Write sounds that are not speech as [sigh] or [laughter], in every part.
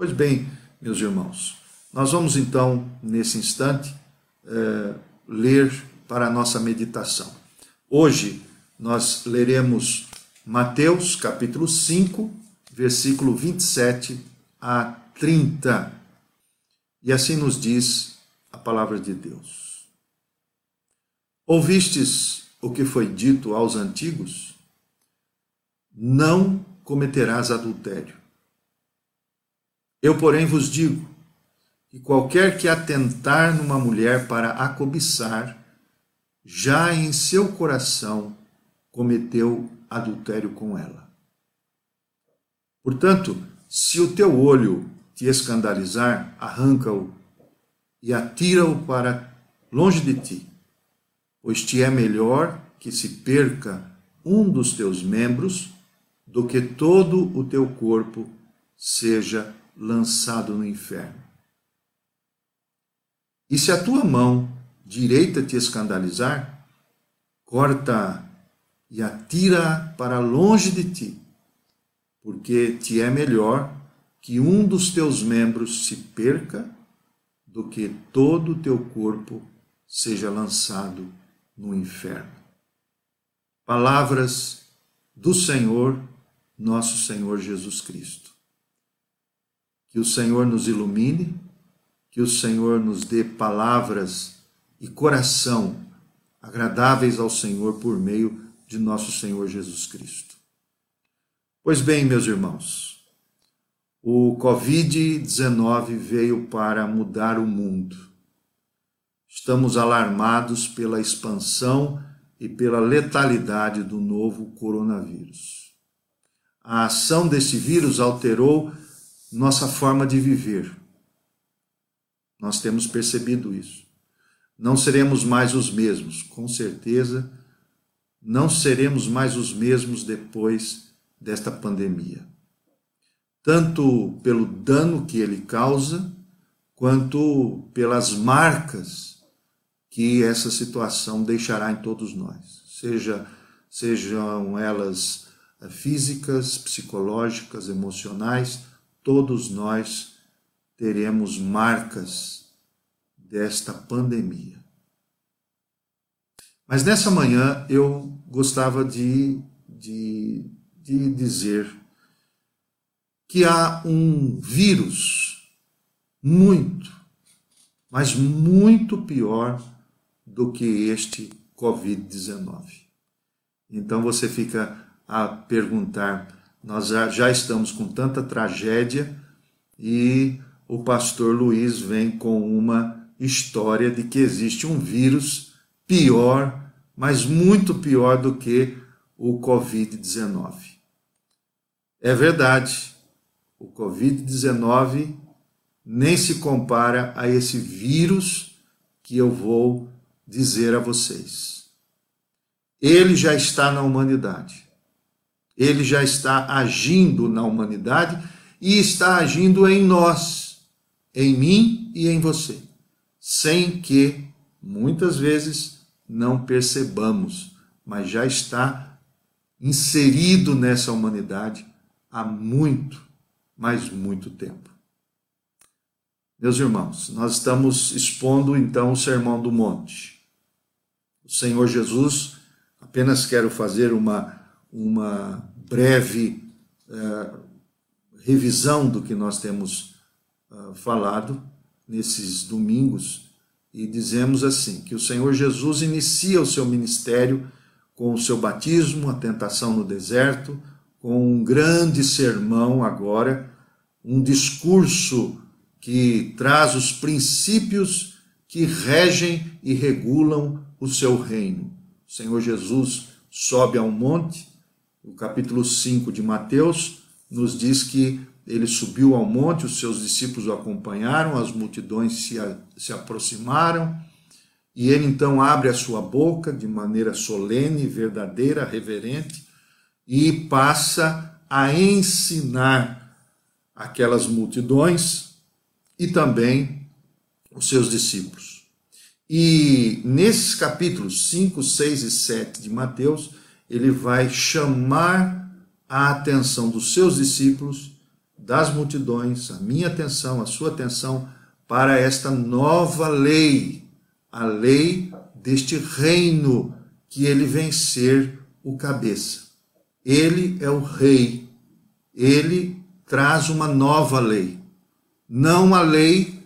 Pois bem, meus irmãos, nós vamos então, nesse instante, é, ler para a nossa meditação. Hoje nós leremos Mateus capítulo 5, versículo 27 a 30. E assim nos diz a palavra de Deus. Ouvistes o que foi dito aos antigos? Não cometerás adultério. Eu, porém, vos digo que qualquer que atentar numa mulher para a cobiçar, já em seu coração cometeu adultério com ela. Portanto, se o teu olho te escandalizar, arranca-o e atira-o para longe de ti, pois te é melhor que se perca um dos teus membros do que todo o teu corpo seja lançado no inferno. E se a tua mão direita te escandalizar, corta e atira para longe de ti, porque te é melhor que um dos teus membros se perca do que todo o teu corpo seja lançado no inferno. Palavras do Senhor, nosso Senhor Jesus Cristo. Que o Senhor nos ilumine, que o Senhor nos dê palavras e coração agradáveis ao Senhor por meio de nosso Senhor Jesus Cristo. Pois bem, meus irmãos, o Covid-19 veio para mudar o mundo. Estamos alarmados pela expansão e pela letalidade do novo coronavírus. A ação desse vírus alterou nossa forma de viver. Nós temos percebido isso não seremos mais os mesmos, com certeza, não seremos mais os mesmos depois desta pandemia. Tanto pelo dano que ele causa, quanto pelas marcas que essa situação deixará em todos nós, seja sejam elas eh, físicas, psicológicas, emocionais, todos nós teremos marcas desta pandemia. Mas nessa manhã eu gostava de, de, de dizer que há um vírus muito, mas muito pior do que este Covid-19. Então você fica a perguntar: nós já estamos com tanta tragédia e o pastor Luiz vem com uma história de que existe um vírus pior, mas muito pior do que o Covid-19. É verdade, o Covid-19 nem se compara a esse vírus que eu vou dizer a vocês. Ele já está na humanidade. Ele já está agindo na humanidade e está agindo em nós, em mim e em você sem que muitas vezes não percebamos, mas já está inserido nessa humanidade há muito, mas muito tempo. Meus irmãos, nós estamos expondo então o Sermão do Monte. O Senhor Jesus, apenas quero fazer uma, uma breve uh, revisão do que nós temos uh, falado nesses domingos e dizemos assim: que o Senhor Jesus inicia o seu ministério com o seu batismo, a tentação no deserto, com um grande sermão agora, um discurso que traz os princípios que regem e regulam o seu reino. O Senhor Jesus sobe a um monte, o capítulo 5 de Mateus nos diz que ele subiu ao monte, os seus discípulos o acompanharam, as multidões se, a, se aproximaram, e ele então abre a sua boca de maneira solene, verdadeira, reverente, e passa a ensinar aquelas multidões e também os seus discípulos. E nesses capítulos 5, 6 e 7 de Mateus, ele vai chamar a atenção dos seus discípulos das multidões, a minha atenção, a sua atenção para esta nova lei, a lei deste reino que ele vem ser o cabeça. Ele é o rei. Ele traz uma nova lei. Não a lei,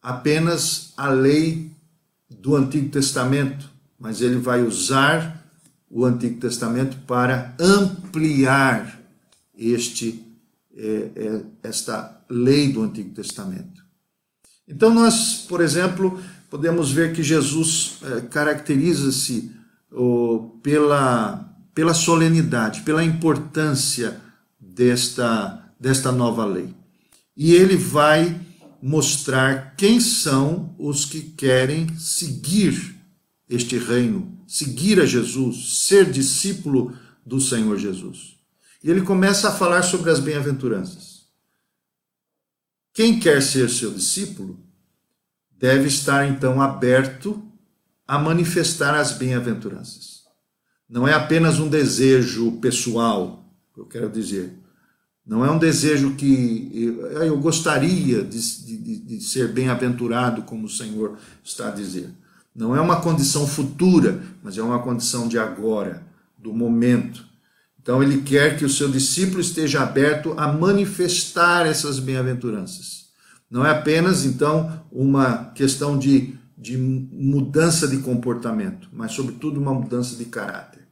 apenas a lei do Antigo Testamento, mas ele vai usar o Antigo Testamento para ampliar este é, é, esta lei do Antigo Testamento. Então nós, por exemplo, podemos ver que Jesus é, caracteriza-se pela, pela solenidade, pela importância desta, desta nova lei. E ele vai mostrar quem são os que querem seguir este reino, seguir a Jesus, ser discípulo do Senhor Jesus. E ele começa a falar sobre as bem-aventuranças. Quem quer ser seu discípulo deve estar então aberto a manifestar as bem-aventuranças. Não é apenas um desejo pessoal, eu quero dizer. Não é um desejo que eu, gostaria de, de, de ser bem-aventurado, como o Senhor está a dizer. Não é uma condição futura, mas é uma condição de agora, do momento. Então ele quer que o seu discípulo esteja aberto a manifestar essas bem-aventuranças. Não é apenas, então, uma questão de de mudança de comportamento, mas, sobretudo, uma mudança de caráter.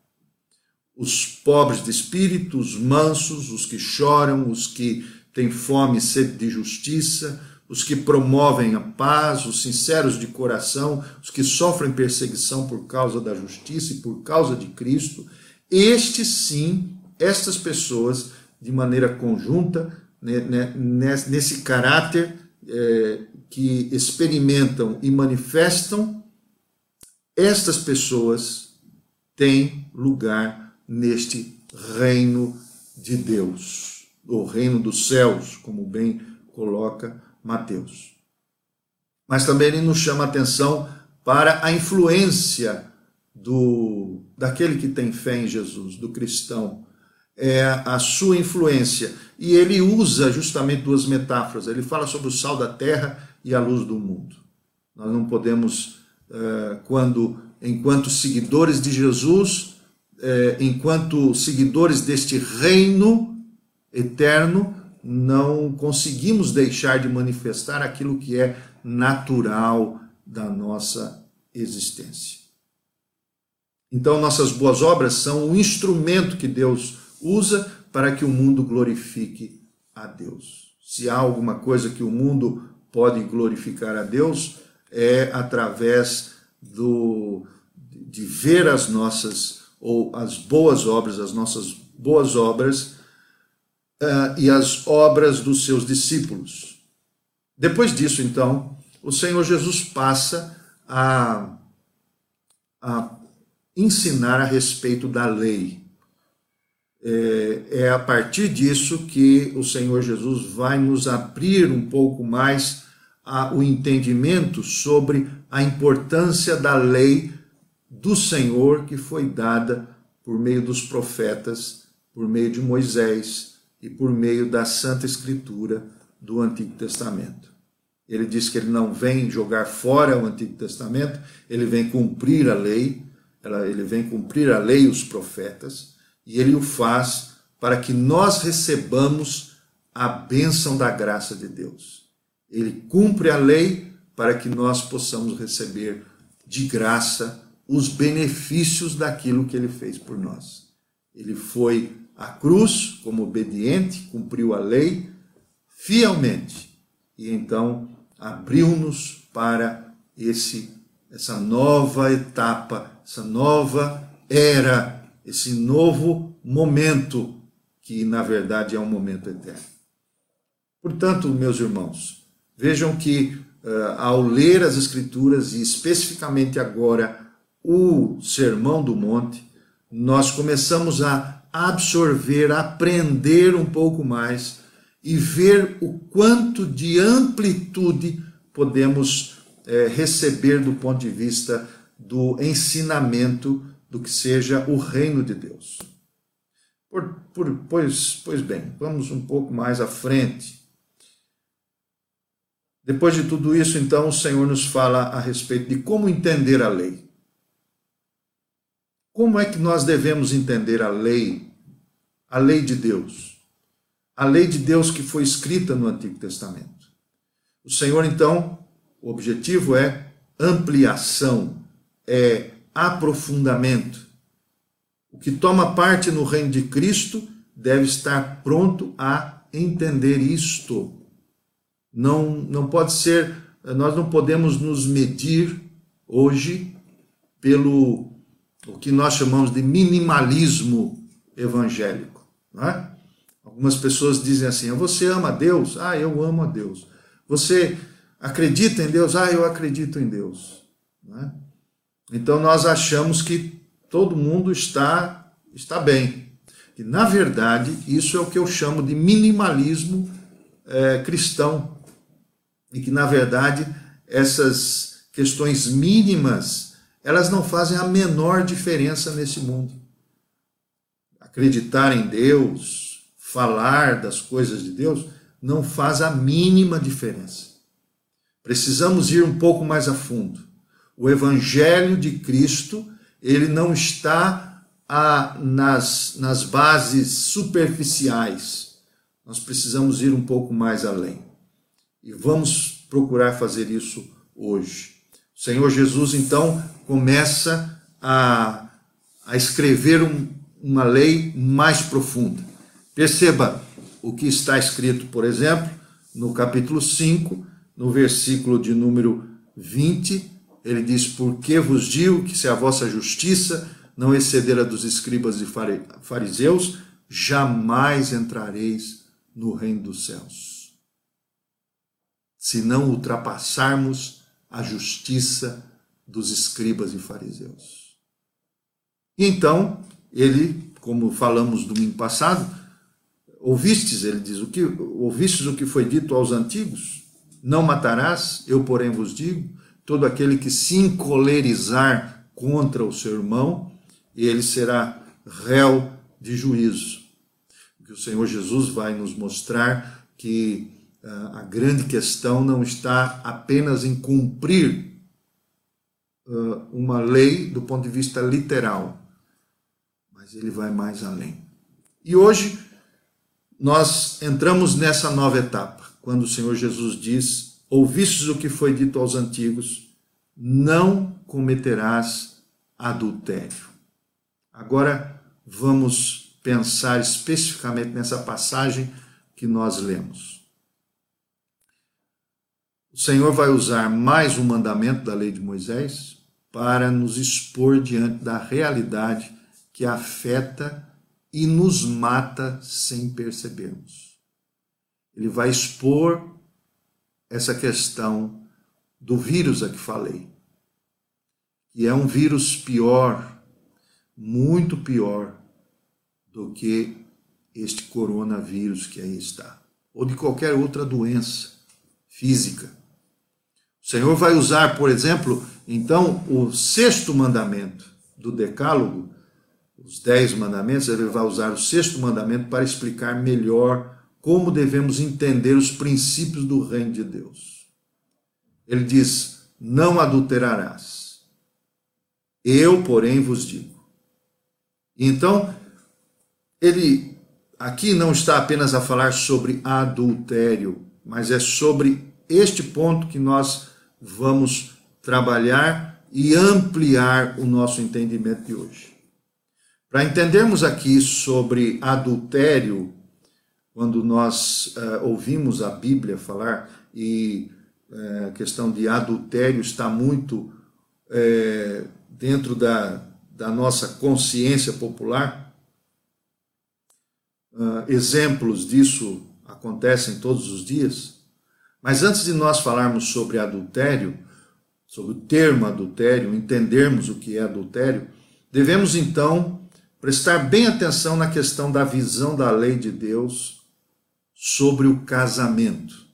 Os pobres de espírito, os mansos, os que choram, os que têm fome e sede de justiça, os que promovem a paz, os sinceros de coração, os que sofrem perseguição por causa da justiça e por causa de Cristo, estes sim, estas pessoas, de maneira conjunta, né, né, nesse caráter é, que experimentam e manifestam, estas pessoas têm lugar neste reino de Deus, o reino dos céus, como bem coloca Mateus. Mas também ele nos chama a atenção para a influência do daquele que tem fé em Jesus, do cristão, é a sua influência. E ele usa justamente duas metáforas. Ele fala sobre o sal da terra e a luz do mundo. Nós não podemos, eh, quando, enquanto seguidores de Jesus, eh, enquanto seguidores deste reino eterno, não conseguimos deixar de manifestar aquilo que é natural da nossa existência. Então, nossas boas obras são o instrumento que Deus usa para que o mundo glorifique a Deus. Se há alguma coisa que o mundo pode glorificar a Deus é através do de ver as nossas ou as boas obras, as nossas boas obras uh, e as obras dos seus discípulos. Depois disso, então, o Senhor Jesus passa a, a ensinar a respeito da lei. É, é a partir disso que o Senhor Jesus vai nos abrir um pouco mais a, o entendimento sobre a importância da lei do Senhor que foi dada por meio dos profetas, por meio de Moisés e por meio da Santa Escritura do Antigo Testamento. Ele diz que ele não vem jogar fora o Antigo Testamento, ele vem cumprir a lei, ele vem cumprir a lei e os profetas, e ele o faz para que nós recebamos a bênção da graça de Deus. Ele cumpre a lei para que nós possamos receber de graça os benefícios daquilo que ele fez por nós. Ele foi à cruz como obediente, cumpriu a lei fielmente e então abriu-nos para esse essa nova etapa, essa nova era, esse novo momento que na verdade é um momento eterno. Portanto, meus irmãos, Vejam que uh, ao ler as Escrituras, e especificamente agora o Sermão do Monte, nós começamos a absorver, aprender um pouco mais e ver o quanto de amplitude podemos eh, receber do ponto de vista do ensinamento do que seja o reino de Deus. Por, por, pois, pois bem, vamos um pouco mais à frente. Depois de tudo isso, então, o Senhor nos fala a respeito de como entender a lei. Como é que nós devemos entender a lei, a lei de Deus? A lei de Deus que foi escrita no Antigo Testamento. O Senhor, então, o objetivo é ampliação, é aprofundamento. O que toma parte no reino de Cristo deve estar pronto a entender isto. Não, não pode ser, nós não podemos nos medir hoje pelo o que nós chamamos de minimalismo evangélico. Não é? Algumas pessoas dizem assim: você ama Deus? Ah, eu amo a Deus. Você acredita em Deus? Ah, eu acredito em Deus. É? Então nós achamos que todo mundo está, está bem. E, na verdade, isso é o que eu chamo de minimalismo é, cristão. E que, na verdade, essas questões mínimas, elas não fazem a menor diferença nesse mundo. Acreditar em Deus, falar das coisas de Deus, não faz a mínima diferença. Precisamos ir um pouco mais a fundo. O Evangelho de Cristo ele não está a, nas, nas bases superficiais. Nós precisamos ir um pouco mais além. E vamos procurar fazer isso hoje. O Senhor Jesus, então, começa a, a escrever um, uma lei mais profunda. Perceba o que está escrito, por exemplo, no capítulo 5, no versículo de número 20 ele diz: Porque vos digo que se a vossa justiça não exceder a dos escribas e fariseus, jamais entrareis no reino dos céus. Se não ultrapassarmos a justiça dos escribas e fariseus. Então, ele, como falamos domingo passado, ouvistes, ele diz, o que ouvistes o que foi dito aos antigos? Não matarás, eu porém vos digo, todo aquele que se encolerizar contra o seu irmão, ele será réu de juízo. Que o Senhor Jesus vai nos mostrar que uh, a grande questão não está apenas em cumprir uma lei do ponto de vista literal, mas ele vai mais além. E hoje nós entramos nessa nova etapa, quando o Senhor Jesus diz ouvistes o que foi dito aos antigos, não cometerás adultério. Agora vamos pensar especificamente nessa passagem que nós lemos. O Senhor vai usar mais um mandamento da lei de Moisés para nos expor diante da realidade que afeta e nos mata sem percebermos. Ele vai expor essa questão do vírus a que falei, que é um vírus pior, muito pior do que este coronavírus que aí está, ou de qualquer outra doença física. O Senhor vai usar, por exemplo, então, o sexto mandamento do Decálogo, os dez mandamentos, ele vai usar o sexto mandamento para explicar melhor como devemos entender os princípios do reino de Deus. Ele diz: Não adulterarás. Eu, porém, vos digo. Então, ele aqui não está apenas a falar sobre adultério, mas é sobre este ponto que nós vamos trabalhar e ampliar o nosso entendimento de hoje. Para entendermos aqui sobre adultério, quando nós uh, ouvimos a Bíblia falar, e uh, a questão de adultério está muito uh, dentro da, da nossa consciência popular, exemplos disso acontecem todos os dias. Mas antes de nós falarmos sobre adultério, sobre o termo adultério, entendermos o que é adultério, devemos então prestar bem atenção na questão da visão da lei de Deus sobre o casamento.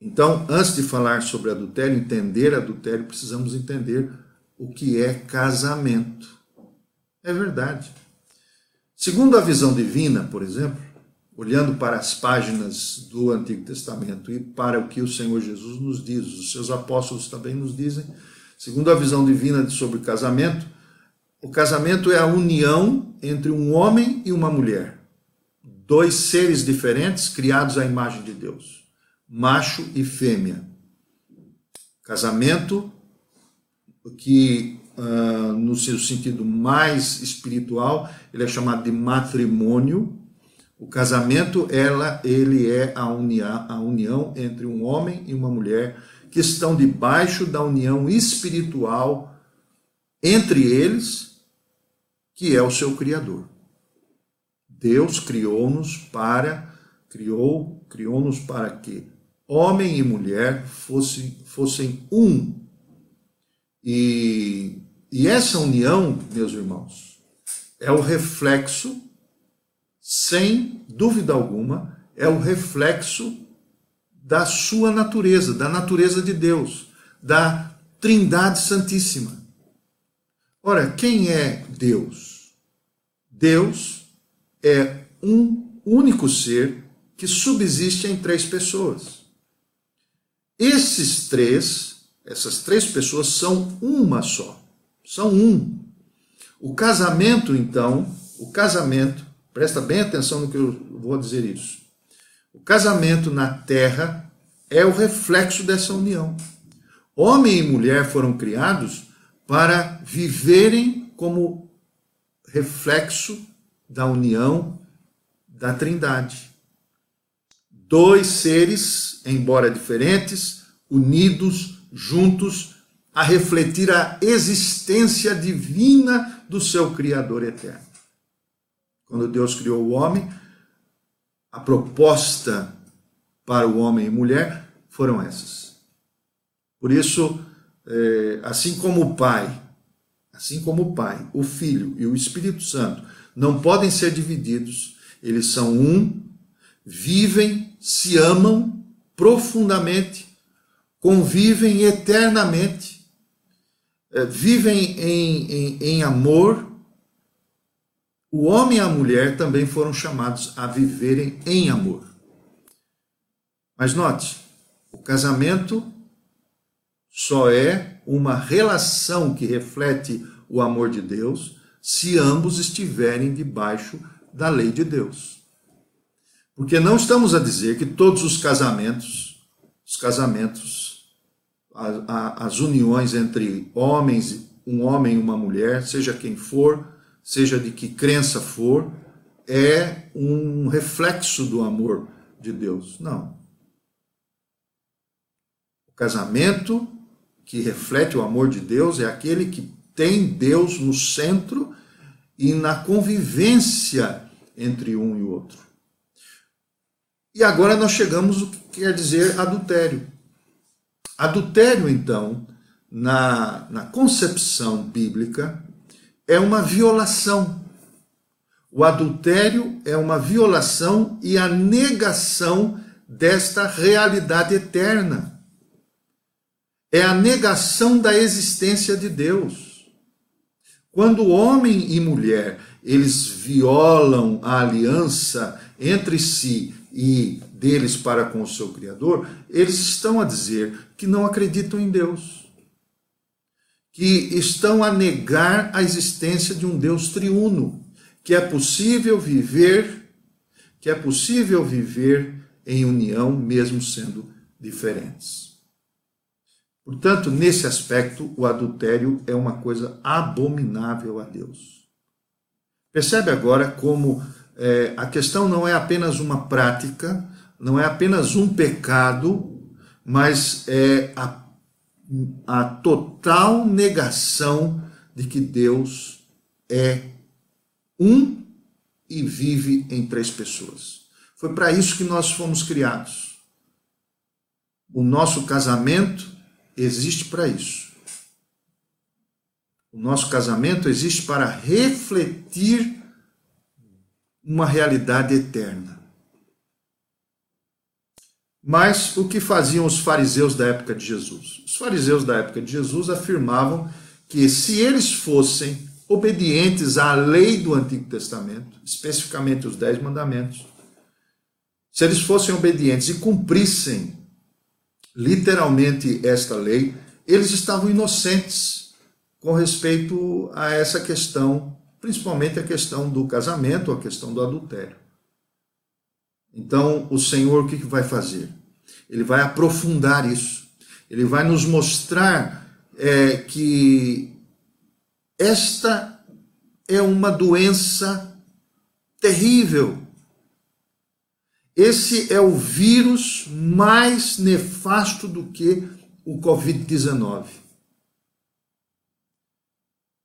Então, antes de falar sobre adultério, entender adultério, precisamos entender o que é casamento. É verdade. Segundo a visão divina, por exemplo, olhando para as páginas do Antigo Testamento e para o que o Senhor Jesus nos diz, os seus apóstolos também nos dizem, segundo a visão divina sobre casamento, o casamento é a união entre um homem e uma mulher, dois seres diferentes criados à imagem de Deus, macho e fêmea. Casamento que uh, no seu sentido mais espiritual, ele é chamado de matrimônio. O casamento, ela, ele é a união, a união entre um homem e uma mulher que estão debaixo da união espiritual entre eles, que é o seu Criador. Deus criou-nos para criou criou-nos para que homem e mulher fossem, fossem um. E e essa união, meus irmãos, é o reflexo, sem dúvida alguma, é o reflexo da sua natureza, da natureza de Deus, da Trindade Santíssima. Ora, quem é Deus? Deus é um único ser que subsiste em três pessoas. Esses três, essas três pessoas são uma só são um. O casamento, então, o casamento, presta bem atenção no que eu vou dizer isso. O casamento na terra é o reflexo dessa união. Homem e mulher foram criados para viverem como reflexo da união da Trindade. Dois seres, embora diferentes, unidos, juntos, a refletir a existência divina do seu Criador eterno. Quando Deus criou o homem, a proposta para o homem e mulher foram essas. Por isso, é, assim como o Pai, assim como o Pai, o Filho e o Espírito Santo não podem ser divididos, eles são um, vivem, se amam profundamente, convivem eternamente é, vivem em, em, em amor, o homem e a mulher também foram chamados a viverem em amor. Mas note, o casamento só é uma relação que reflete o amor de Deus se ambos estiverem debaixo da lei de Deus. Porque não estamos a dizer que todos os casamentos, os casamentos a, a, as uniões entre homens, um homem e uma mulher, seja quem for, seja de que crença for, é um reflexo do amor de Deus. Não. O casamento que reflete o amor de Deus é aquele que tem Deus no centro e na convivência entre um e o outro. E agora nós chegamos o que quer dizer adultério. Adultério, então, na, na concepção bíblica, é uma violação. O adultério é uma violação e a negação desta realidade eterna. É a negação da existência de Deus. Quando homem e mulher eles violam a aliança entre si e deles para com o seu Criador, eles estão a dizer que não acreditam em Deus, que estão a negar a existência de um Deus triuno, que é possível viver, que é possível viver em união mesmo sendo diferentes. Portanto, nesse aspecto, o adultério é uma coisa abominável a Deus. Percebe agora como é, a questão não é apenas uma prática, não é apenas um pecado, mas é a, a total negação de que Deus é um e vive em três pessoas. Foi para isso que nós fomos criados. O nosso casamento existe para isso. O nosso casamento existe para refletir uma realidade eterna. Mas o que faziam os fariseus da época de Jesus? Os fariseus da época de Jesus afirmavam que se eles fossem obedientes à lei do Antigo Testamento, especificamente os Dez Mandamentos, se eles fossem obedientes e cumprissem literalmente esta lei, eles estavam inocentes com respeito a essa questão, principalmente a questão do casamento, a questão do adultério. Então, o Senhor o que vai fazer? Ele vai aprofundar isso. Ele vai nos mostrar é, que esta é uma doença terrível. Esse é o vírus mais nefasto do que o Covid-19.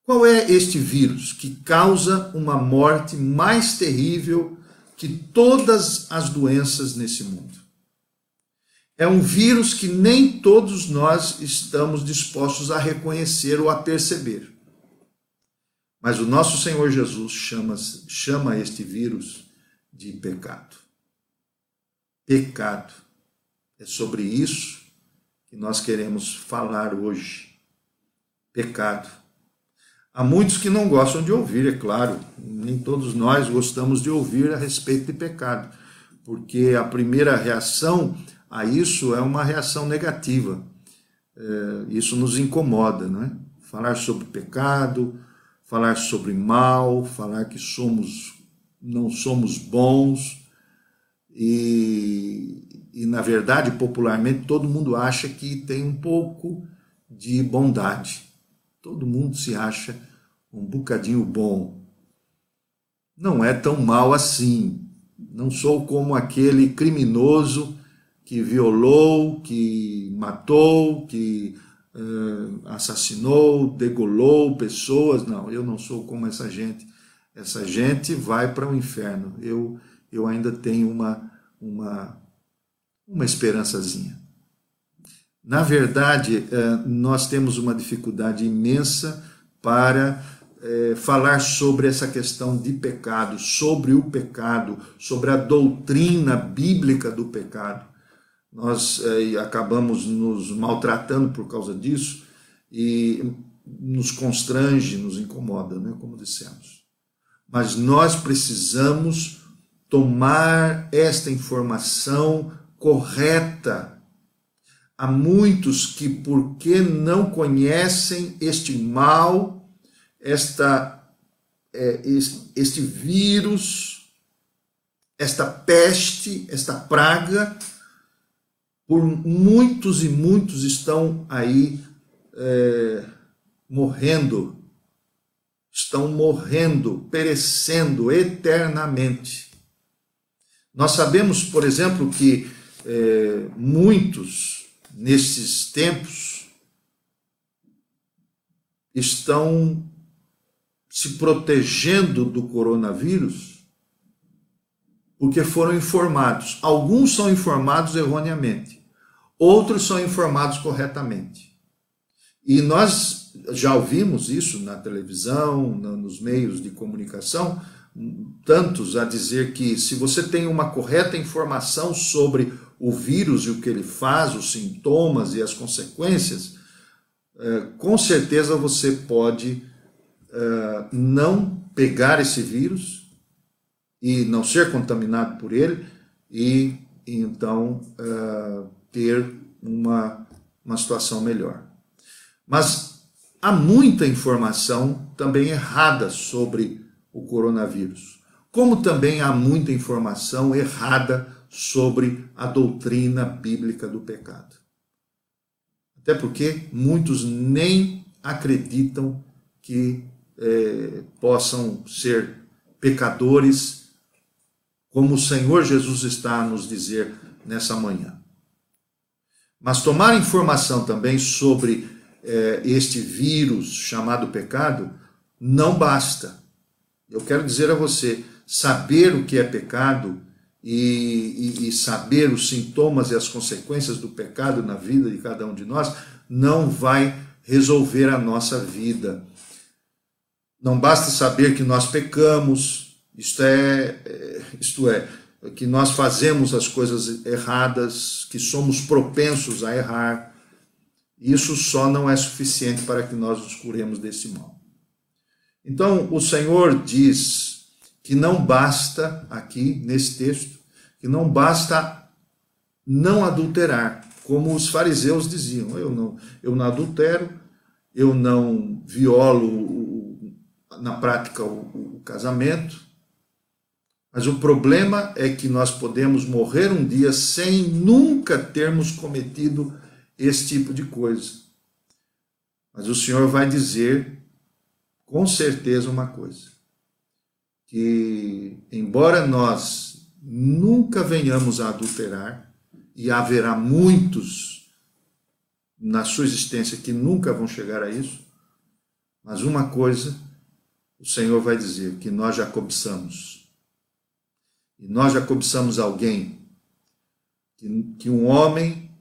Qual é este vírus que causa uma morte mais terrível que todas as doenças nesse mundo? É um vírus que nem todos nós estamos dispostos a reconhecer ou a perceber. Mas o nosso Senhor Jesus chama, chama este vírus de pecado. Pecado. É sobre isso que nós queremos falar hoje. Pecado. Há muitos que não gostam de ouvir, é claro, nem todos nós gostamos de ouvir a respeito de pecado, porque a primeira reação a isso é uma reação negativa. É, isso nos incomoda, não é? Falar sobre pecado, falar sobre mal, falar que somos não somos bons e, e na verdade popularmente todo mundo acha que tem um pouco de bondade. Todo mundo se acha um bocadinho bom. Não é tão mal assim. Não sou como aquele criminoso que violou, que matou, que uh, assassinou, degolou pessoas. Não, eu não sou como essa gente. Essa gente vai para o inferno. Eu, eu ainda tenho uma, uma, uma esperançazinha. Na verdade, uh, nós temos uma dificuldade imensa para é, falar sobre essa questão de pecado, sobre o pecado, sobre a doutrina bíblica do pecado nós é, acabamos nos maltratando por causa disso e nos constrange, nos incomoda, né, como dissemos. Mas nós precisamos tomar esta informação correta. Há muitos que, porque não conhecem este mal, esta, é, este vírus, esta peste, esta praga, por muitos e muitos estão aí é, morrendo, estão morrendo, perecendo eternamente. Nós sabemos, por exemplo, que é, muitos nesses tempos estão se protegendo do coronavírus porque foram informados. Alguns são informados erroneamente outros são informados corretamente. E nós já ouvimos isso na televisão, nos meios de comunicação, tantos a dizer que se você tem uma correta informação sobre o vírus e o que ele faz, os sintomas e as consequências, é, com certeza você pode é, não pegar esse vírus e não ser contaminado por ele e então é, ter uma, uma situação melhor. Mas há muita informação também errada sobre o coronavírus, como também há muita informação errada sobre a doutrina bíblica do pecado. Até porque muitos nem acreditam que é, possam ser pecadores, como o Senhor Jesus está a nos dizer nessa manhã. Mas tomar informação também sobre é, este vírus chamado pecado não basta. Eu quero dizer a você: saber o que é pecado e, e, e saber os sintomas e as consequências do pecado na vida de cada um de nós não vai resolver a nossa vida. Não basta saber que nós pecamos, isto é, é isto é, que nós fazemos as coisas erradas, que somos propensos a errar. Isso só não é suficiente para que nós nos curemos desse mal. Então, o Senhor diz que não basta, aqui nesse texto, que não basta não adulterar, como os fariseus diziam: eu não, eu não adultero, eu não violo na prática o, o casamento. Mas o problema é que nós podemos morrer um dia sem nunca termos cometido esse tipo de coisa. Mas o Senhor vai dizer com certeza uma coisa: que, embora nós nunca venhamos a adulterar, e haverá muitos na sua existência que nunca vão chegar a isso, mas uma coisa o Senhor vai dizer: que nós já cobiçamos. E nós já cobiçamos alguém, que, que um homem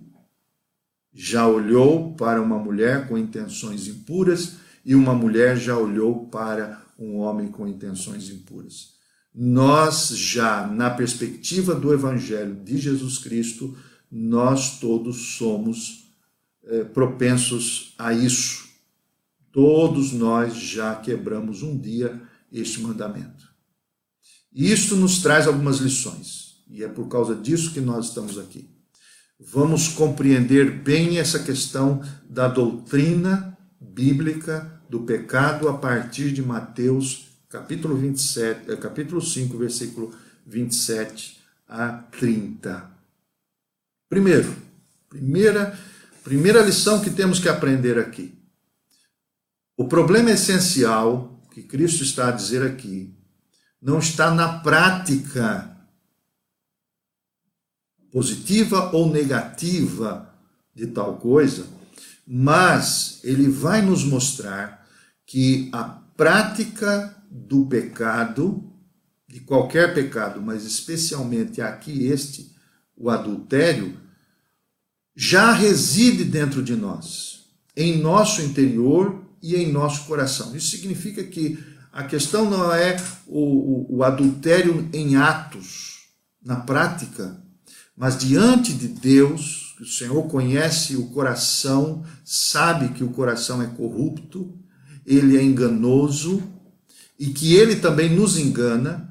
já olhou para uma mulher com intenções impuras e uma mulher já olhou para um homem com intenções impuras. Nós já, na perspectiva do Evangelho de Jesus Cristo, nós todos somos é, propensos a isso. Todos nós já quebramos um dia este mandamento. E nos traz algumas lições, e é por causa disso que nós estamos aqui. Vamos compreender bem essa questão da doutrina bíblica do pecado a partir de Mateus, capítulo 27, eh, capítulo 5, versículo 27 a 30. Primeiro, primeira, primeira lição que temos que aprender aqui. O problema essencial que Cristo está a dizer aqui não está na prática positiva ou negativa de tal coisa, mas ele vai nos mostrar que a prática do pecado, de qualquer pecado, mas especialmente aqui este, o adultério, já reside dentro de nós, em nosso interior e em nosso coração. Isso significa que a questão não é o, o, o adultério em atos, na prática, mas diante de Deus, o Senhor conhece o coração, sabe que o coração é corrupto, ele é enganoso e que ele também nos engana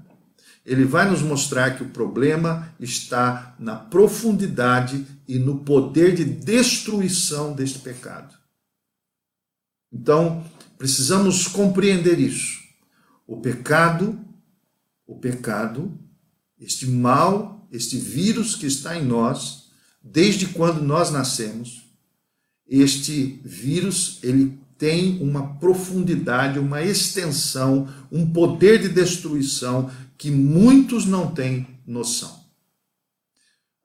ele vai nos mostrar que o problema está na profundidade e no poder de destruição deste pecado. Então, precisamos compreender isso. O pecado, o pecado, este mal, este vírus que está em nós, desde quando nós nascemos, este vírus, ele tem uma profundidade, uma extensão, um poder de destruição que muitos não têm noção.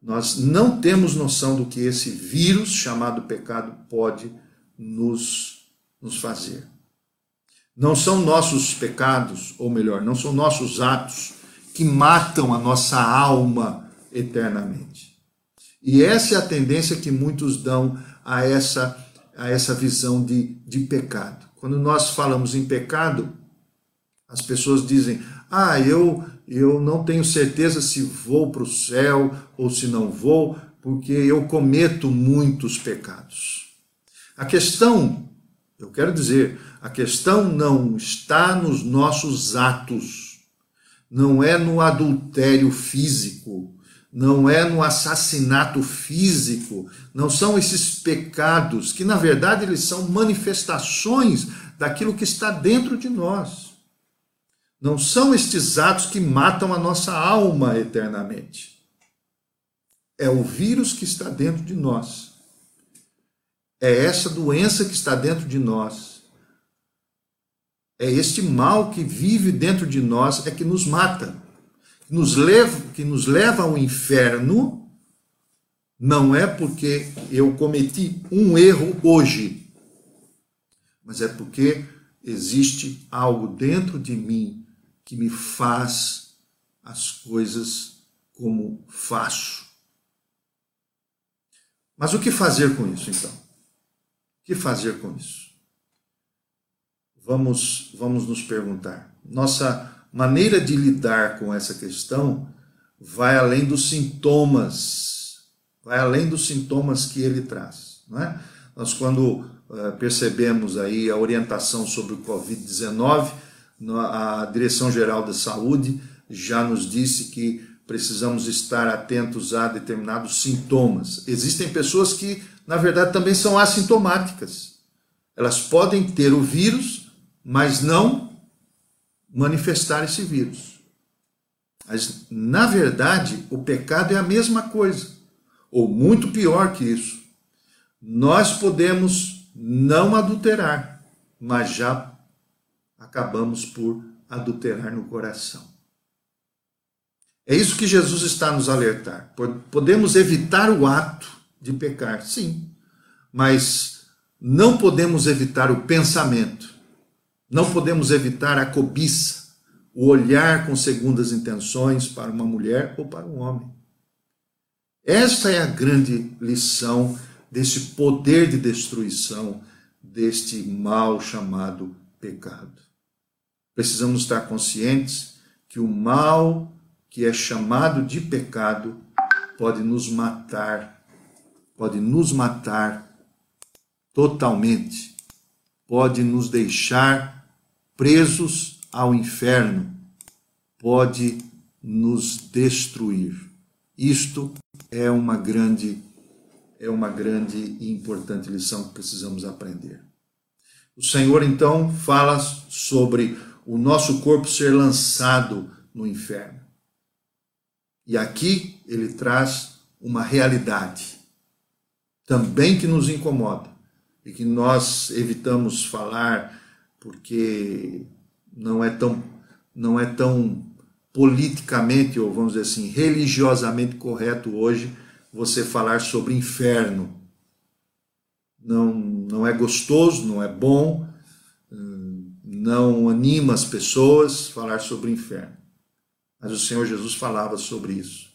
Nós não temos noção do que esse vírus chamado pecado pode nos, nos fazer. Não são nossos pecados, ou melhor, não são nossos atos que matam a nossa alma eternamente. E essa é a tendência que muitos dão a essa, a essa visão de, de pecado. Quando nós falamos em pecado, as pessoas dizem: ah, eu, eu não tenho certeza se vou para o céu ou se não vou, porque eu cometo muitos pecados. A questão, eu quero dizer, a questão não está nos nossos atos, não é no adultério físico, não é no assassinato físico, não são esses pecados que, na verdade, eles são manifestações daquilo que está dentro de nós. Não são estes atos que matam a nossa alma eternamente. É o vírus que está dentro de nós. É essa doença que está dentro de nós. É este mal que vive dentro de nós é que nos mata, nos leva, que nos leva ao inferno. Não é porque eu cometi um erro hoje, mas é porque existe algo dentro de mim que me faz as coisas como faço. Mas o que fazer com isso, então? O que fazer com isso? Vamos, vamos nos perguntar. Nossa maneira de lidar com essa questão vai além dos sintomas, vai além dos sintomas que ele traz. Não é? Nós, quando uh, percebemos aí a orientação sobre o Covid-19, a Direção-Geral da Saúde já nos disse que precisamos estar atentos a determinados sintomas. Existem pessoas que, na verdade, também são assintomáticas. Elas podem ter o vírus, mas não manifestar esse vírus. Mas, na verdade, o pecado é a mesma coisa, ou muito pior que isso. Nós podemos não adulterar, mas já acabamos por adulterar no coração. É isso que Jesus está nos alertar. Podemos evitar o ato de pecar, sim, mas não podemos evitar o pensamento, não podemos evitar a cobiça, o olhar com segundas intenções para uma mulher ou para um homem. Esta é a grande lição desse poder de destruição, deste mal chamado pecado. Precisamos estar conscientes que o mal que é chamado de pecado pode nos matar, pode nos matar totalmente, pode nos deixar presos ao inferno, pode nos destruir. Isto é uma grande é uma grande e importante lição que precisamos aprender. O Senhor então fala sobre o nosso corpo ser lançado no inferno. E aqui ele traz uma realidade também que nos incomoda e que nós evitamos falar porque não é tão não é tão politicamente ou vamos dizer assim religiosamente correto hoje você falar sobre inferno. Não não é gostoso, não é bom, não anima as pessoas falar sobre inferno. Mas o Senhor Jesus falava sobre isso.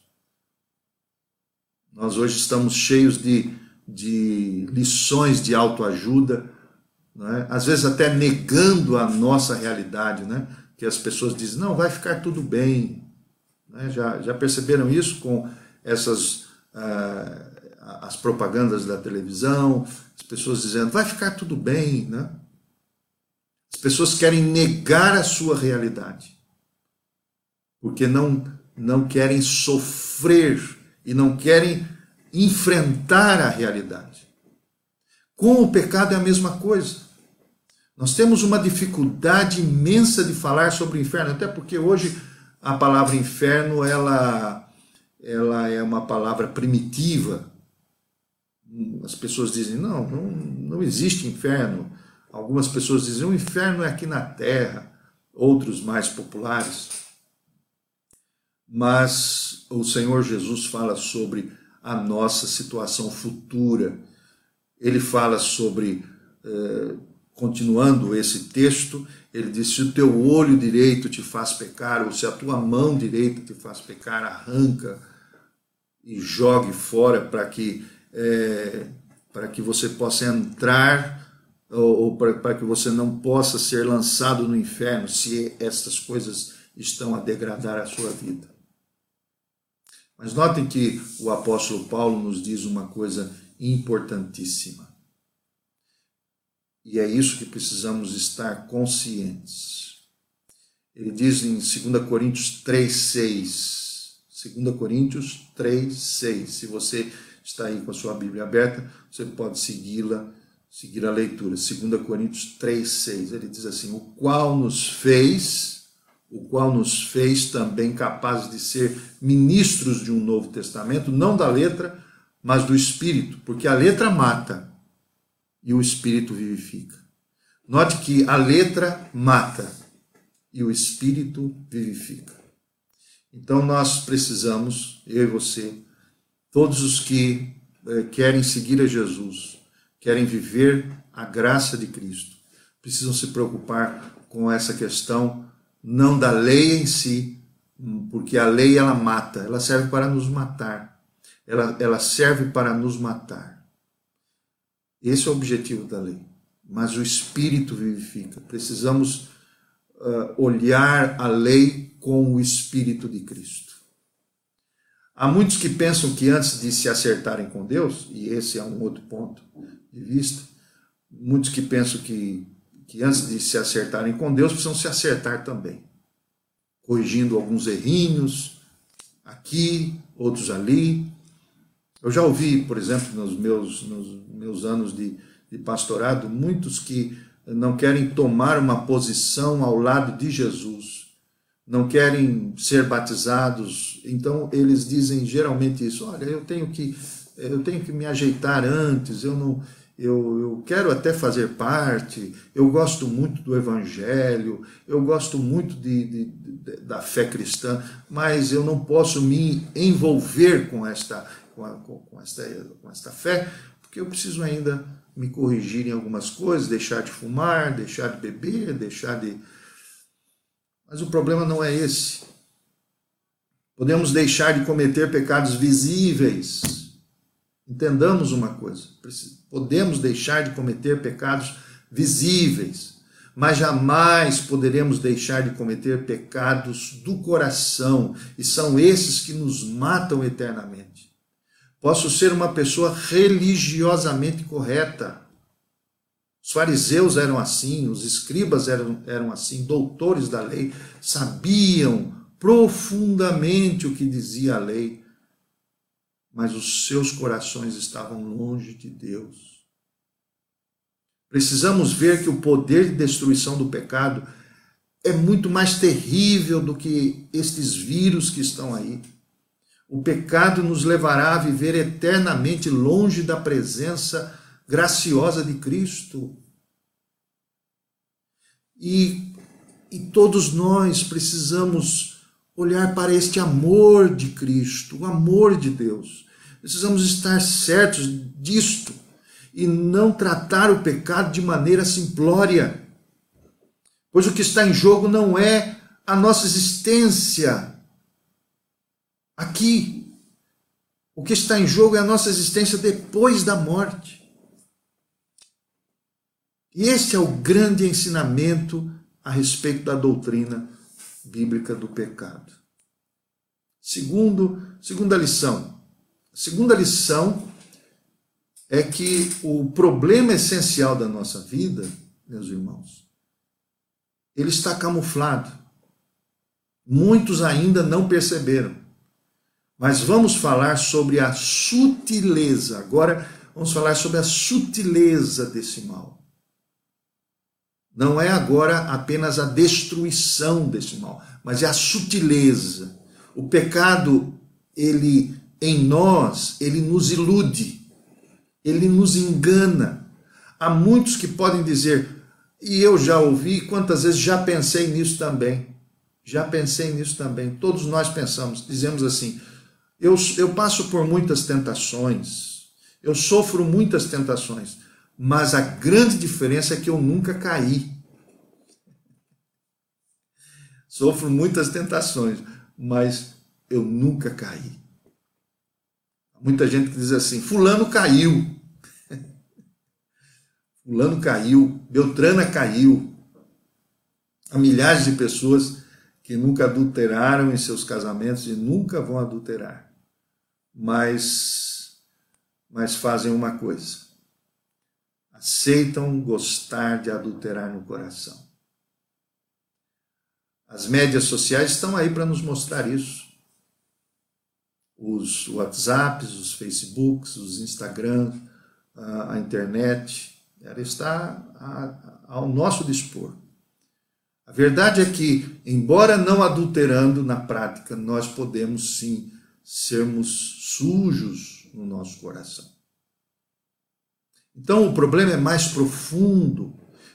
Nós hoje estamos cheios de, de lições de autoajuda, né? às vezes até negando a nossa realidade, né? que as pessoas dizem, não, vai ficar tudo bem. Né? Já, já perceberam isso com essas uh, as propagandas da televisão, as pessoas dizendo, vai ficar tudo bem, né? As pessoas querem negar a sua realidade, porque não, não querem sofrer e não querem enfrentar a realidade. Com o pecado é a mesma coisa. Nós temos uma dificuldade imensa de falar sobre o inferno, até porque hoje a palavra inferno ela, ela é uma palavra primitiva. As pessoas dizem, não, não, não existe inferno. Algumas pessoas dizem o inferno é aqui na terra, outros mais populares. Mas o Senhor Jesus fala sobre a nossa situação futura. Ele fala sobre, eh, continuando esse texto, ele diz: se o teu olho direito te faz pecar, ou se a tua mão direita te faz pecar, arranca e jogue fora para que, eh, para que você possa entrar ou, ou para que você não possa ser lançado no inferno se estas coisas estão a degradar a sua vida. Mas notem que o apóstolo Paulo nos diz uma coisa importantíssima. E é isso que precisamos estar conscientes. Ele diz em 2 Coríntios 3, 6. 2 Coríntios 3, 6. Se você está aí com a sua Bíblia aberta, você pode segui-la seguir a leitura, 2 Coríntios 3, 6, ele diz assim: O qual nos fez, o qual nos fez também capazes de ser ministros de um novo testamento, não da letra, mas do espírito, porque a letra mata e o espírito vivifica. Note que a letra mata e o espírito vivifica. Então nós precisamos, eu e você, todos os que eh, querem seguir a Jesus, querem viver a graça de Cristo, precisam se preocupar com essa questão não da lei em si, porque a lei ela mata, ela serve para nos matar. Ela, ela serve para nos matar. Esse é o objetivo da lei. Mas o Espírito vivifica. Precisamos uh, olhar a lei com o Espírito de Cristo. Há muitos que pensam que antes de se acertarem com Deus, e esse é um outro ponto, de vista. Muitos que pensam que, que antes de se acertarem com Deus, precisam se acertar também, corrigindo alguns errinhos aqui, outros ali. Eu já ouvi, por exemplo, nos meus, nos meus anos de, de pastorado, muitos que não querem tomar uma posição ao lado de Jesus, não querem ser batizados, então eles dizem geralmente isso: olha, eu tenho que eu tenho que me ajeitar antes, eu não eu, eu quero até fazer parte, eu gosto muito do Evangelho, eu gosto muito de, de, de, da fé cristã, mas eu não posso me envolver com esta, com, a, com, esta, com esta fé, porque eu preciso ainda me corrigir em algumas coisas, deixar de fumar, deixar de beber, deixar de. Mas o problema não é esse. Podemos deixar de cometer pecados visíveis Entendamos uma coisa: podemos deixar de cometer pecados visíveis, mas jamais poderemos deixar de cometer pecados do coração, e são esses que nos matam eternamente. Posso ser uma pessoa religiosamente correta. Os fariseus eram assim, os escribas eram, eram assim, doutores da lei, sabiam profundamente o que dizia a lei mas os seus corações estavam longe de Deus. Precisamos ver que o poder de destruição do pecado é muito mais terrível do que estes vírus que estão aí. O pecado nos levará a viver eternamente longe da presença graciosa de Cristo. E, e todos nós precisamos olhar para este amor de Cristo, o amor de Deus. Precisamos estar certos disto e não tratar o pecado de maneira simplória. Pois o que está em jogo não é a nossa existência aqui. O que está em jogo é a nossa existência depois da morte. E esse é o grande ensinamento a respeito da doutrina bíblica do pecado. Segundo, segunda lição, segunda lição é que o problema essencial da nossa vida, meus irmãos, ele está camuflado. Muitos ainda não perceberam. Mas vamos falar sobre a sutileza. Agora vamos falar sobre a sutileza desse mal. Não é agora apenas a destruição desse mal, mas é a sutileza. O pecado, ele em nós, ele nos ilude, ele nos engana. Há muitos que podem dizer, e eu já ouvi, quantas vezes já pensei nisso também. Já pensei nisso também. Todos nós pensamos, dizemos assim: eu, eu passo por muitas tentações, eu sofro muitas tentações, mas a grande diferença é que eu nunca caí. Sofro muitas tentações, mas eu nunca caí. Muita gente que diz assim: Fulano caiu. [laughs] Fulano caiu, Beltrana caiu. Há milhares de pessoas que nunca adulteraram em seus casamentos e nunca vão adulterar. Mas, mas fazem uma coisa: aceitam gostar de adulterar no coração. As médias sociais estão aí para nos mostrar isso os WhatsApps, os Facebooks, os Instagrams, a, internet, ela está ao nosso dispor. A verdade é que, embora não adulterando na prática, nós podemos sim sermos sujos no nosso coração. Então o problema é mais profundo.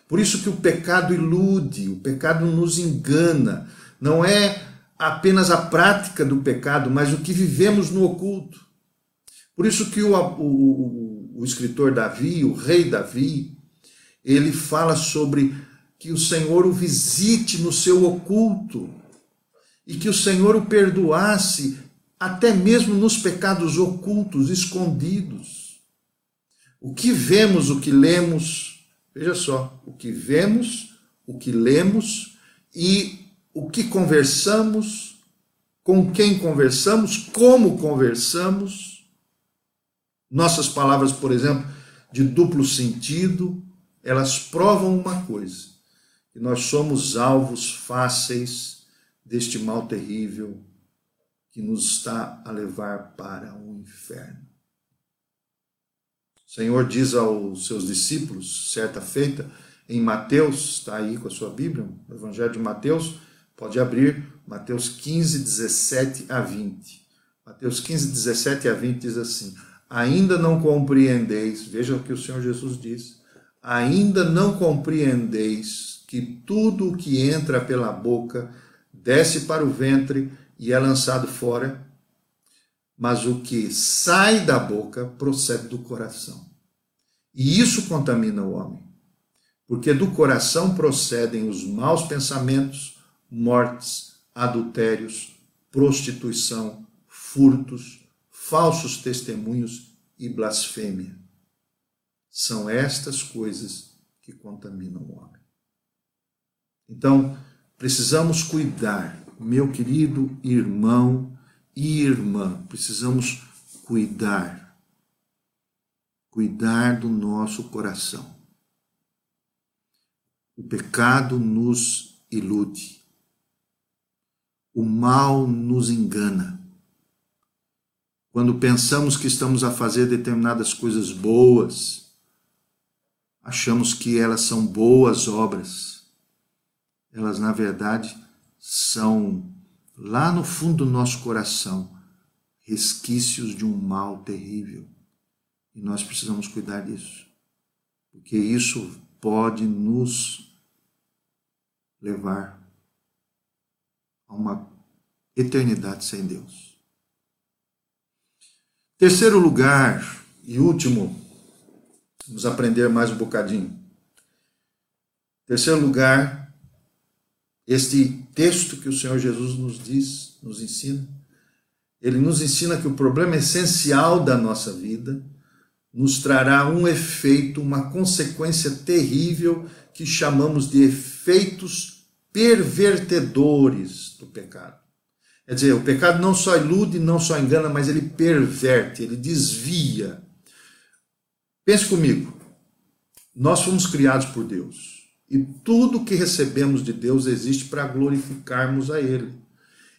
Por isso que o pecado ilude, o pecado nos engana. Não é apenas a prática do pecado, mas o que vivemos no oculto. Por isso que o, o, o escritor Davi, o rei Davi, ele fala sobre que o Senhor o visite no seu oculto e que o Senhor o perdoasse até mesmo nos pecados ocultos, escondidos. O que vemos, o que lemos, veja só, o que vemos, o que lemos e o que conversamos, com quem conversamos, como conversamos, nossas palavras, por exemplo, de duplo sentido, elas provam uma coisa: que nós somos alvos fáceis deste mal terrível que nos está a levar para o inferno. O Senhor diz aos seus discípulos, certa feita, em Mateus, está aí com a sua Bíblia, no Evangelho de Mateus, pode abrir, Mateus 15, 17 a 20. Mateus 15, 17 a 20 diz assim: Ainda não compreendeis, veja o que o Senhor Jesus diz, ainda não compreendeis que tudo o que entra pela boca desce para o ventre e é lançado fora, mas o que sai da boca procede do coração. E isso contamina o homem, porque do coração procedem os maus pensamentos, mortes, adultérios, prostituição, furtos, falsos testemunhos e blasfêmia. São estas coisas que contaminam o homem. Então, precisamos cuidar, meu querido irmão e irmã, precisamos cuidar, cuidar do nosso coração. O pecado nos ilude, o mal nos engana quando pensamos que estamos a fazer determinadas coisas boas, achamos que elas são boas obras. Elas, na verdade, são, lá no fundo do nosso coração, resquícios de um mal terrível. E nós precisamos cuidar disso, porque isso pode nos levar a uma eternidade sem Deus. Terceiro lugar e último, vamos aprender mais um bocadinho. Terceiro lugar, este texto que o Senhor Jesus nos diz, nos ensina, ele nos ensina que o problema essencial da nossa vida nos trará um efeito, uma consequência terrível que chamamos de efeitos pervertedores do pecado. Quer dizer, o pecado não só ilude, não só engana, mas ele perverte, ele desvia. Pense comigo. Nós fomos criados por Deus. E tudo que recebemos de Deus existe para glorificarmos a Ele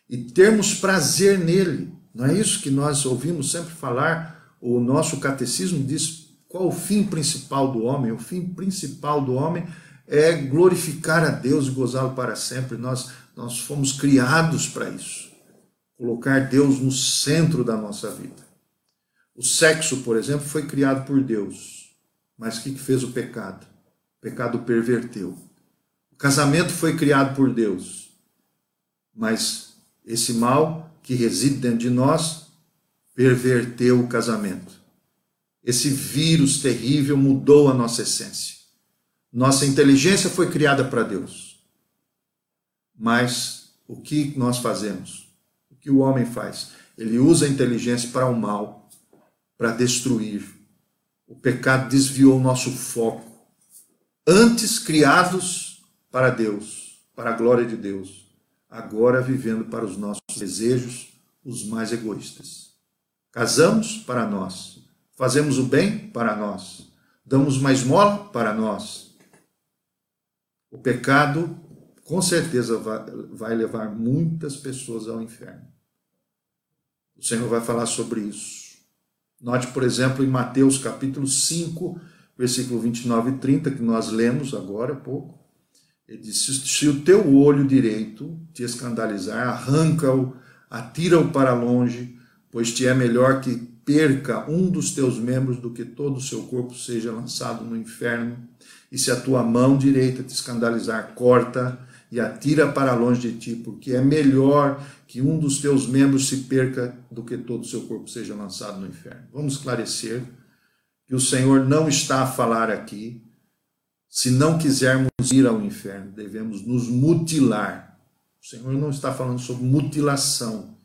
e termos prazer nele. Não é isso que nós ouvimos sempre falar? O nosso catecismo diz qual o fim principal do homem? O fim principal do homem é glorificar a Deus e gozá-lo para sempre. Nós, nós fomos criados para isso colocar Deus no centro da nossa vida. O sexo, por exemplo, foi criado por Deus, mas o que fez o pecado? O pecado perverteu. O casamento foi criado por Deus, mas esse mal que reside dentro de nós perverteu o casamento. Esse vírus terrível mudou a nossa essência. Nossa inteligência foi criada para Deus. Mas o que nós fazemos? que o homem faz? Ele usa a inteligência para o mal, para destruir. O pecado desviou o nosso foco. Antes criados para Deus, para a glória de Deus, agora vivendo para os nossos desejos, os mais egoístas. Casamos para nós, fazemos o bem para nós, damos uma esmola para nós. O pecado, com certeza, vai levar muitas pessoas ao inferno. O Senhor vai falar sobre isso. Note, por exemplo, em Mateus capítulo 5, versículo 29 e 30, que nós lemos agora há pouco. Ele diz: Se o teu olho direito te escandalizar, arranca-o, atira-o para longe, pois te é melhor que perca um dos teus membros do que todo o seu corpo seja lançado no inferno. E se a tua mão direita te escandalizar, corta e atira para longe de ti, porque é melhor que um dos teus membros se perca do que todo o seu corpo seja lançado no inferno. Vamos esclarecer que o Senhor não está a falar aqui, se não quisermos ir ao inferno, devemos nos mutilar. O Senhor não está falando sobre mutilação,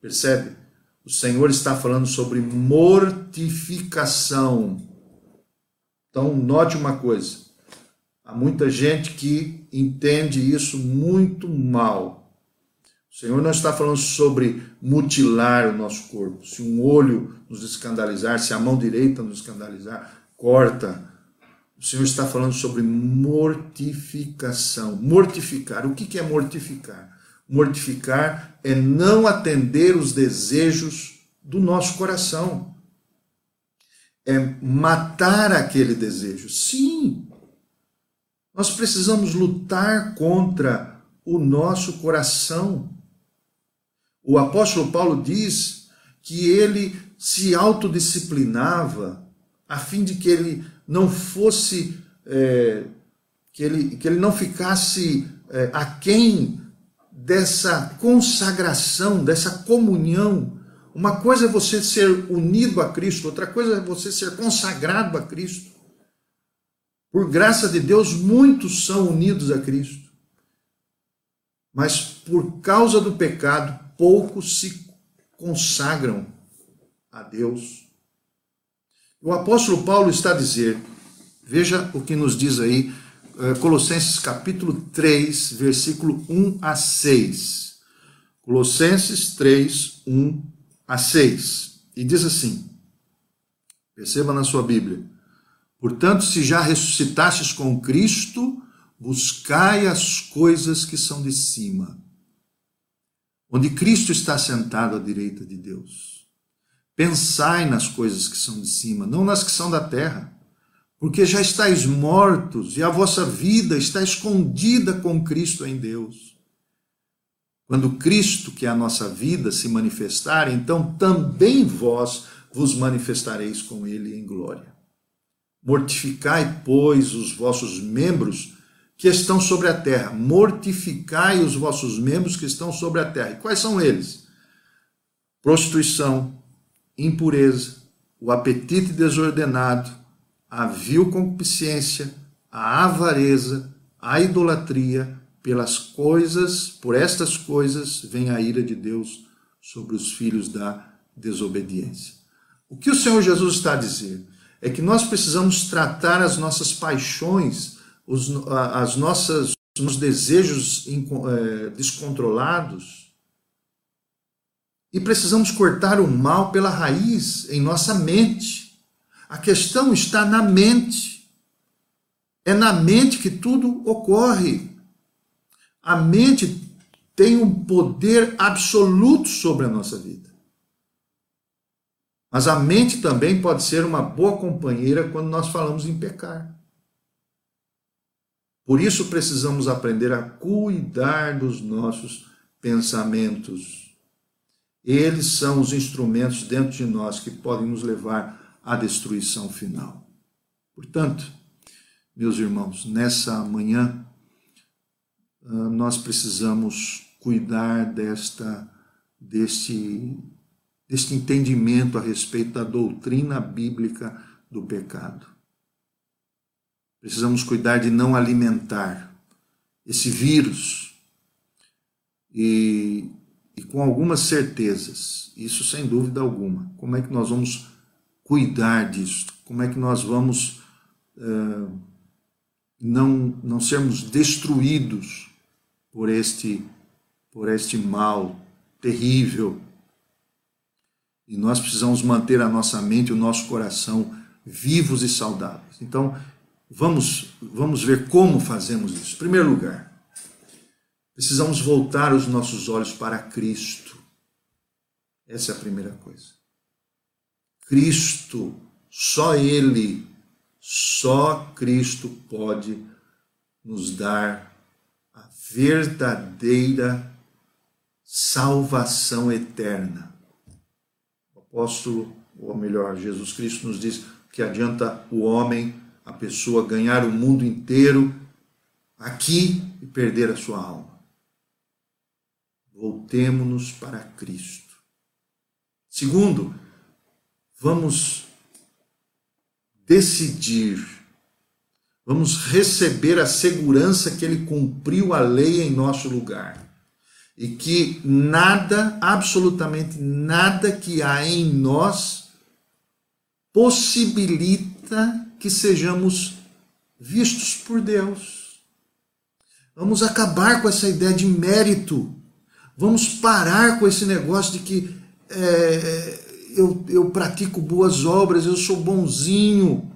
percebe? O Senhor está falando sobre mortificação. Então, note uma coisa: Há muita gente que entende isso muito mal. O Senhor não está falando sobre mutilar o nosso corpo. Se um olho nos escandalizar, se a mão direita nos escandalizar, corta. O Senhor está falando sobre mortificação. Mortificar. O que é mortificar? Mortificar é não atender os desejos do nosso coração. É matar aquele desejo. Sim, nós precisamos lutar contra o nosso coração. O apóstolo Paulo diz que ele se autodisciplinava a fim de que ele não fosse, é, que, ele, que ele não ficasse é, aquém dessa consagração, dessa comunhão. Uma coisa é você ser unido a Cristo, outra coisa é você ser consagrado a Cristo. Por graça de Deus, muitos são unidos a Cristo. Mas por causa do pecado, poucos se consagram a Deus. O apóstolo Paulo está a dizer, veja o que nos diz aí, eh, Colossenses capítulo 3, versículo 1 a 6. Colossenses 3, 1 a 6. E diz assim: perceba na sua Bíblia. Portanto, se já ressuscitastes com Cristo, buscai as coisas que são de cima, onde Cristo está sentado à direita de Deus. Pensai nas coisas que são de cima, não nas que são da terra, porque já estáis mortos e a vossa vida está escondida com Cristo em Deus. Quando Cristo, que é a nossa vida, se manifestar, então também vós vos manifestareis com Ele em glória. Mortificai, pois, os vossos membros que estão sobre a terra. Mortificai os vossos membros que estão sobre a terra. E quais são eles? Prostituição, impureza, o apetite desordenado, a vil concupiscência, a avareza, a idolatria, pelas coisas, por estas coisas vem a ira de Deus sobre os filhos da desobediência. O que o Senhor Jesus está a dizer? é que nós precisamos tratar as nossas paixões, os, as nossas, os desejos é, descontrolados e precisamos cortar o mal pela raiz em nossa mente. A questão está na mente. É na mente que tudo ocorre. A mente tem um poder absoluto sobre a nossa vida. Mas a mente também pode ser uma boa companheira quando nós falamos em pecar. Por isso precisamos aprender a cuidar dos nossos pensamentos. Eles são os instrumentos dentro de nós que podem nos levar à destruição final. Portanto, meus irmãos, nessa manhã ah, nós precisamos cuidar desta deste deste entendimento a respeito da doutrina bíblica do pecado. Precisamos cuidar de não alimentar esse vírus e, e com algumas certezas, isso sem dúvida alguma. Como é que nós vamos cuidar disso? Como é que nós vamos uh, não, não sermos destruídos por este, por este mal terrível e nós precisamos manter a nossa mente o nosso coração vivos e saudáveis. Então, vamos, vamos ver como fazemos isso. Em primeiro lugar, precisamos voltar os nossos olhos para Cristo. Essa é a primeira coisa. Cristo, só Ele, só Cristo pode nos dar a verdadeira salvação eterna apóstolo, ou melhor, Jesus Cristo nos diz que adianta o homem, a pessoa, ganhar o mundo inteiro aqui e perder a sua alma. Voltemos-nos para Cristo. Segundo, vamos decidir, vamos receber a segurança que Ele cumpriu a lei em nosso lugar e que nada, absolutamente nada que há em nós possibilita que sejamos vistos por Deus. Vamos acabar com essa ideia de mérito. Vamos parar com esse negócio de que é, eu, eu pratico boas obras, eu sou bonzinho.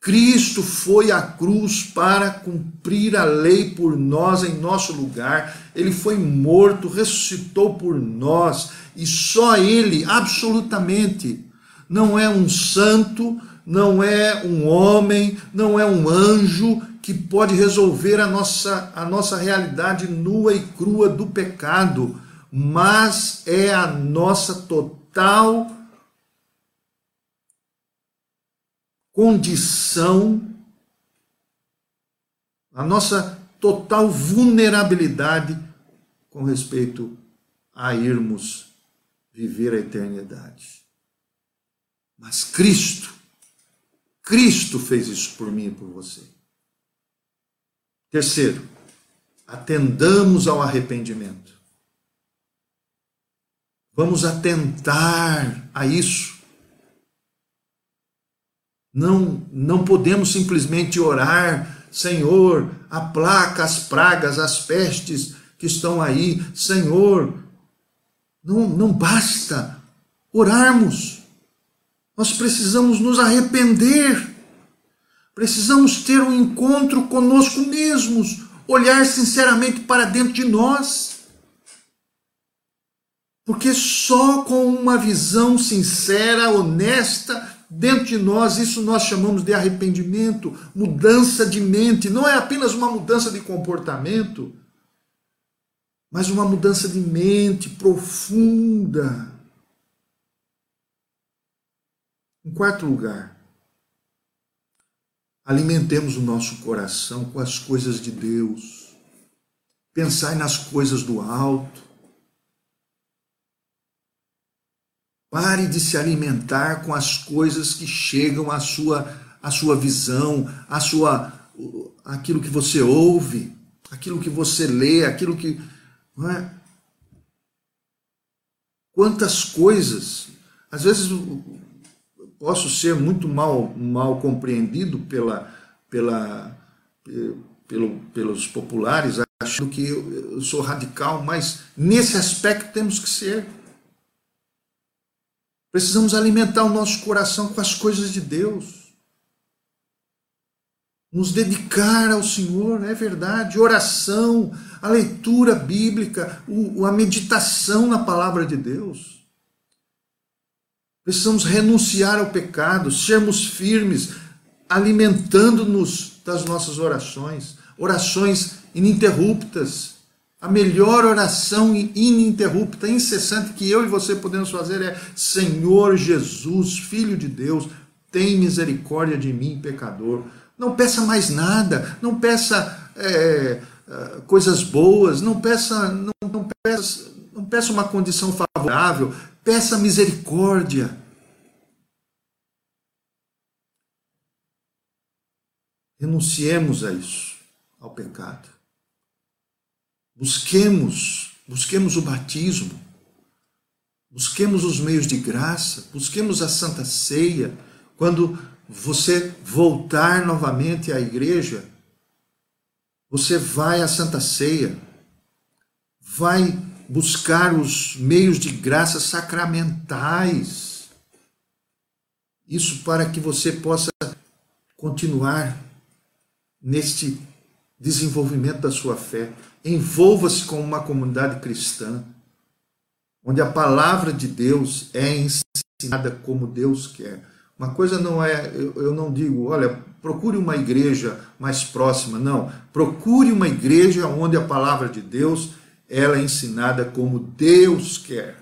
Cristo foi à cruz para cumprir a lei por nós em nosso lugar. Ele foi morto, ressuscitou por nós e só Ele, absolutamente, não é um santo, não é um homem, não é um anjo que pode resolver a nossa, a nossa realidade nua e crua do pecado, mas é a nossa total condição, a nossa total vulnerabilidade com respeito a irmos viver a eternidade. Mas Cristo, Cristo fez isso por mim e por você. Terceiro, atendamos ao arrependimento. Vamos atentar a isso. Não, não podemos simplesmente orar, Senhor, aplaca as pragas, as pestes que estão aí. Senhor, não, não basta orarmos. Nós precisamos nos arrepender. Precisamos ter um encontro conosco mesmos, olhar sinceramente para dentro de nós. Porque só com uma visão sincera, honesta, dentro de nós, isso nós chamamos de arrependimento, mudança de mente. Não é apenas uma mudança de comportamento, mas uma mudança de mente profunda. Em quarto lugar, alimentemos o nosso coração com as coisas de Deus. Pensai nas coisas do alto Pare de se alimentar com as coisas que chegam à sua, à sua visão, à sua, aquilo que você ouve, aquilo que você lê, aquilo que. Não é? Quantas coisas. Às vezes posso ser muito mal, mal compreendido pela, pela, pelo, pelos populares, achando que eu sou radical, mas nesse aspecto temos que ser. Precisamos alimentar o nosso coração com as coisas de Deus. Nos dedicar ao Senhor, é verdade. Oração, a leitura bíblica, a meditação na palavra de Deus. Precisamos renunciar ao pecado, sermos firmes, alimentando-nos das nossas orações, orações ininterruptas, a melhor oração ininterrupta, incessante que eu e você podemos fazer é: Senhor Jesus, Filho de Deus, tem misericórdia de mim, pecador. Não peça mais nada, não peça é, coisas boas, não peça, não, não, peça, não peça uma condição favorável, peça misericórdia. Renunciemos a isso, ao pecado. Busquemos, busquemos o batismo, busquemos os meios de graça, busquemos a Santa Ceia. Quando você voltar novamente à igreja, você vai à Santa Ceia, vai buscar os meios de graça sacramentais. Isso para que você possa continuar neste desenvolvimento da sua fé. Envolva-se com uma comunidade cristã, onde a palavra de Deus é ensinada como Deus quer. Uma coisa não é, eu, não digo, olha, procure uma igreja mais próxima, não. Procure uma igreja onde a palavra de Deus ela é ensinada como Deus quer.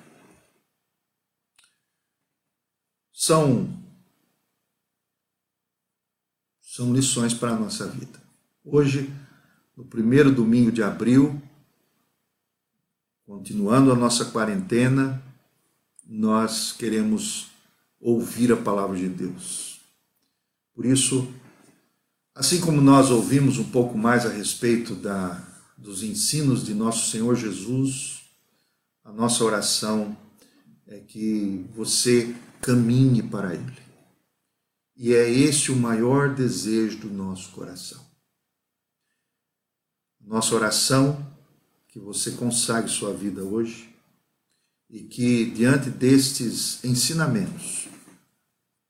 São são lições para a nossa vida. Hoje no primeiro domingo de abril, continuando a nossa quarentena, nós queremos ouvir a palavra de Deus. Por isso, assim como nós ouvimos um pouco mais a respeito da, dos ensinos de nosso Senhor Jesus, a nossa oração é que você caminhe para Ele. E é esse o maior desejo do nosso coração. Nossa oração, que você consagre sua vida hoje e que, diante destes ensinamentos,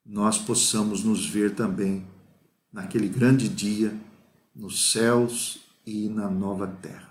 nós possamos nos ver também naquele grande dia, nos céus e na nova terra.